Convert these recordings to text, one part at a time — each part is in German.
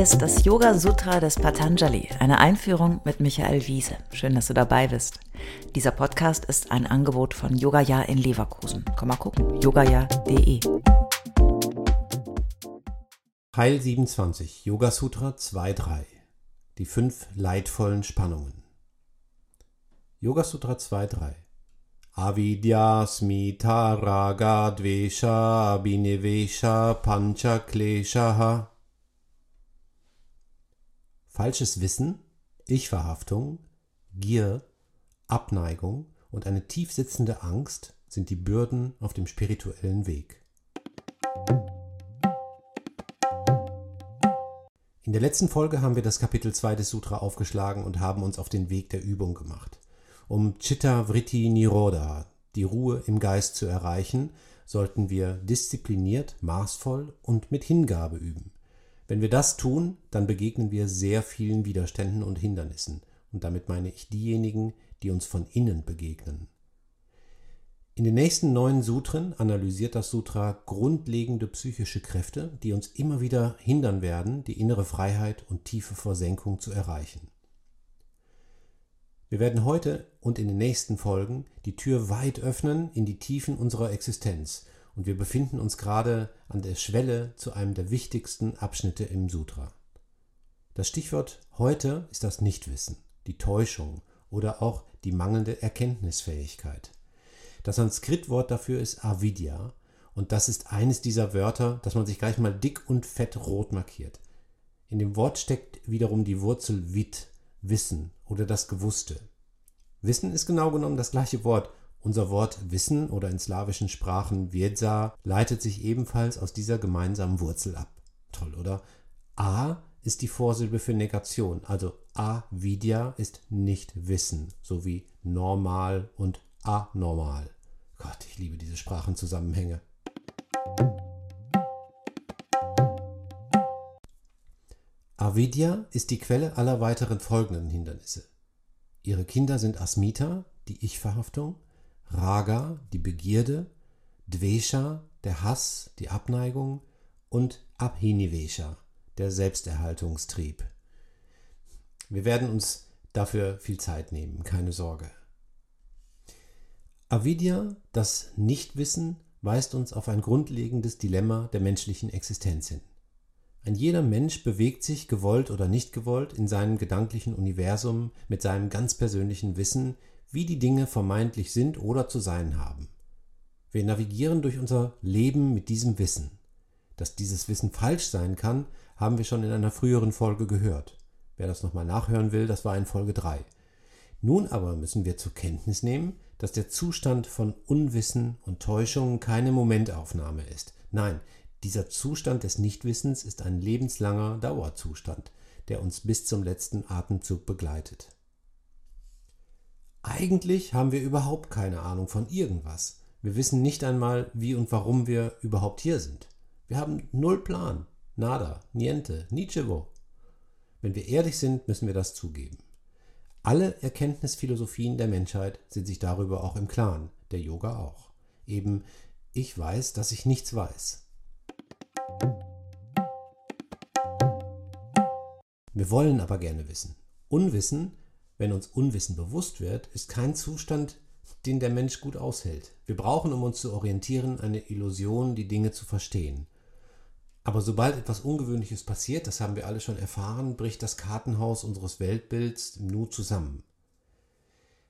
Ist das Yoga Sutra des Patanjali, eine Einführung mit Michael Wiese. Schön, dass du dabei bist. Dieser Podcast ist ein Angebot von Yogaya in Leverkusen. Komm mal gucken, yogaya.de. Teil 27, Yoga Sutra 2.3. Die fünf leidvollen Spannungen. Yoga Sutra 2.3. Avidya smita raga dvesha abhinivesha pancha kleshaha Falsches Wissen, Ich-Verhaftung, Gier, Abneigung und eine tief sitzende Angst sind die Bürden auf dem spirituellen Weg. In der letzten Folge haben wir das Kapitel 2 des Sutra aufgeschlagen und haben uns auf den Weg der Übung gemacht. Um Chitta Vritti Nirodha, die Ruhe im Geist zu erreichen, sollten wir diszipliniert, maßvoll und mit Hingabe üben. Wenn wir das tun, dann begegnen wir sehr vielen Widerständen und Hindernissen. Und damit meine ich diejenigen, die uns von innen begegnen. In den nächsten neun Sutren analysiert das Sutra grundlegende psychische Kräfte, die uns immer wieder hindern werden, die innere Freiheit und tiefe Versenkung zu erreichen. Wir werden heute und in den nächsten Folgen die Tür weit öffnen in die Tiefen unserer Existenz und wir befinden uns gerade an der Schwelle zu einem der wichtigsten Abschnitte im Sutra. Das Stichwort heute ist das Nichtwissen, die Täuschung oder auch die mangelnde Erkenntnisfähigkeit. Das Sanskritwort dafür ist Avidya und das ist eines dieser Wörter, das man sich gleich mal dick und fett rot markiert. In dem Wort steckt wiederum die Wurzel Vid, Wissen oder das Gewusste. Wissen ist genau genommen das gleiche Wort unser Wort Wissen oder in slawischen Sprachen Wiedza leitet sich ebenfalls aus dieser gemeinsamen Wurzel ab. Toll, oder? A ist die Vorsilbe für Negation, also avidya ist nicht Wissen, sowie normal und anormal. Gott, ich liebe diese Sprachenzusammenhänge. Avidya ist die Quelle aller weiteren folgenden Hindernisse. Ihre Kinder sind Asmita, die Ich-Verhaftung, Raga, die Begierde, Dvesha, der Hass, die Abneigung und Abhinivesha, der Selbsterhaltungstrieb. Wir werden uns dafür viel Zeit nehmen, keine Sorge. Avidya, das Nichtwissen, weist uns auf ein grundlegendes Dilemma der menschlichen Existenz hin. Ein jeder Mensch bewegt sich, gewollt oder nicht gewollt, in seinem gedanklichen Universum mit seinem ganz persönlichen Wissen wie die Dinge vermeintlich sind oder zu sein haben. Wir navigieren durch unser Leben mit diesem Wissen. Dass dieses Wissen falsch sein kann, haben wir schon in einer früheren Folge gehört. Wer das nochmal nachhören will, das war in Folge 3. Nun aber müssen wir zur Kenntnis nehmen, dass der Zustand von Unwissen und Täuschung keine Momentaufnahme ist. Nein, dieser Zustand des Nichtwissens ist ein lebenslanger Dauerzustand, der uns bis zum letzten Atemzug begleitet. Eigentlich haben wir überhaupt keine Ahnung von irgendwas. Wir wissen nicht einmal, wie und warum wir überhaupt hier sind. Wir haben null Plan. Nada, niente, nichevo. Wenn wir ehrlich sind, müssen wir das zugeben. Alle Erkenntnisphilosophien der Menschheit sind sich darüber auch im Klaren, der Yoga auch. Eben, ich weiß, dass ich nichts weiß. Wir wollen aber gerne wissen. Unwissen wenn uns Unwissen bewusst wird, ist kein Zustand, den der Mensch gut aushält. Wir brauchen, um uns zu orientieren, eine Illusion, die Dinge zu verstehen. Aber sobald etwas Ungewöhnliches passiert, das haben wir alle schon erfahren, bricht das Kartenhaus unseres Weltbilds im Nu zusammen.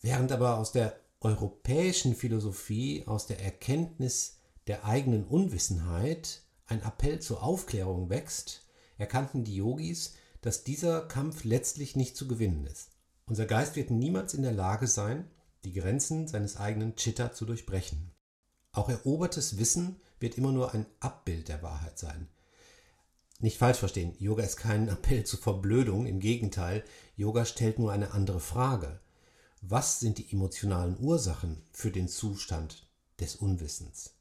Während aber aus der europäischen Philosophie, aus der Erkenntnis der eigenen Unwissenheit ein Appell zur Aufklärung wächst, erkannten die Yogis, dass dieser Kampf letztlich nicht zu gewinnen ist. Unser Geist wird niemals in der Lage sein, die Grenzen seines eigenen Chitta zu durchbrechen. Auch erobertes Wissen wird immer nur ein Abbild der Wahrheit sein. Nicht falsch verstehen, Yoga ist kein Appell zur Verblödung, im Gegenteil, Yoga stellt nur eine andere Frage. Was sind die emotionalen Ursachen für den Zustand des Unwissens?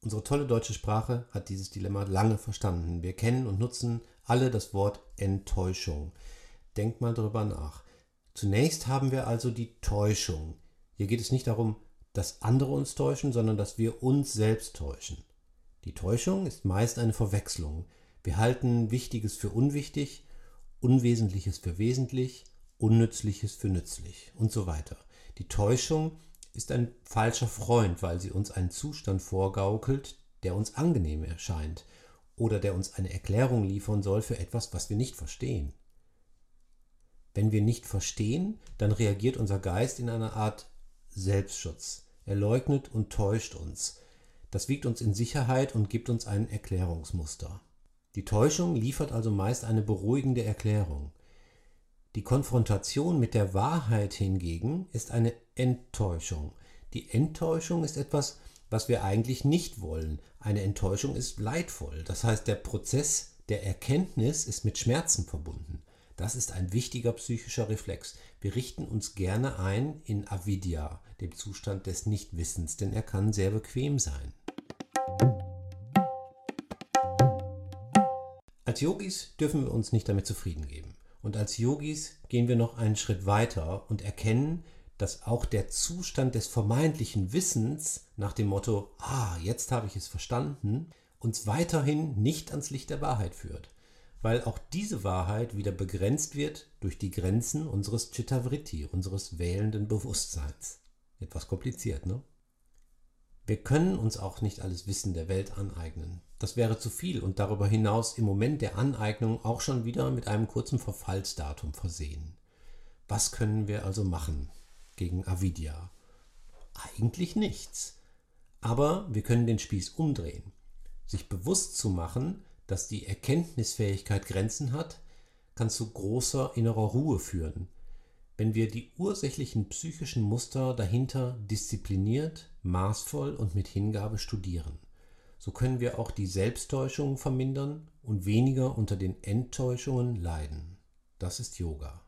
Unsere tolle deutsche Sprache hat dieses Dilemma lange verstanden. Wir kennen und nutzen alle das Wort Enttäuschung. Denk mal drüber nach. Zunächst haben wir also die Täuschung. Hier geht es nicht darum, dass andere uns täuschen, sondern dass wir uns selbst täuschen. Die Täuschung ist meist eine Verwechslung. Wir halten Wichtiges für unwichtig, Unwesentliches für wesentlich, Unnützliches für nützlich und so weiter. Die Täuschung ist ein falscher Freund, weil sie uns einen Zustand vorgaukelt, der uns angenehm erscheint oder der uns eine Erklärung liefern soll für etwas, was wir nicht verstehen. Wenn wir nicht verstehen, dann reagiert unser Geist in einer Art Selbstschutz. Er leugnet und täuscht uns. Das wiegt uns in Sicherheit und gibt uns ein Erklärungsmuster. Die Täuschung liefert also meist eine beruhigende Erklärung. Die Konfrontation mit der Wahrheit hingegen ist eine Enttäuschung. Die Enttäuschung ist etwas, was wir eigentlich nicht wollen. Eine Enttäuschung ist leidvoll. Das heißt, der Prozess der Erkenntnis ist mit Schmerzen verbunden. Das ist ein wichtiger psychischer Reflex. Wir richten uns gerne ein in Avidya, dem Zustand des Nichtwissens, denn er kann sehr bequem sein. Als Yogis dürfen wir uns nicht damit zufrieden geben. Und als Yogis gehen wir noch einen Schritt weiter und erkennen, dass auch der Zustand des vermeintlichen Wissens nach dem Motto, ah, jetzt habe ich es verstanden, uns weiterhin nicht ans Licht der Wahrheit führt, weil auch diese Wahrheit wieder begrenzt wird durch die Grenzen unseres Chittavritti, unseres wählenden Bewusstseins. Etwas kompliziert, ne? Wir können uns auch nicht alles Wissen der Welt aneignen. Das wäre zu viel und darüber hinaus im Moment der Aneignung auch schon wieder mit einem kurzen Verfallsdatum versehen. Was können wir also machen? gegen Avidya? Eigentlich nichts. Aber wir können den Spieß umdrehen. Sich bewusst zu machen, dass die Erkenntnisfähigkeit Grenzen hat, kann zu großer innerer Ruhe führen, wenn wir die ursächlichen psychischen Muster dahinter diszipliniert, maßvoll und mit Hingabe studieren. So können wir auch die Selbsttäuschungen vermindern und weniger unter den Enttäuschungen leiden. Das ist Yoga.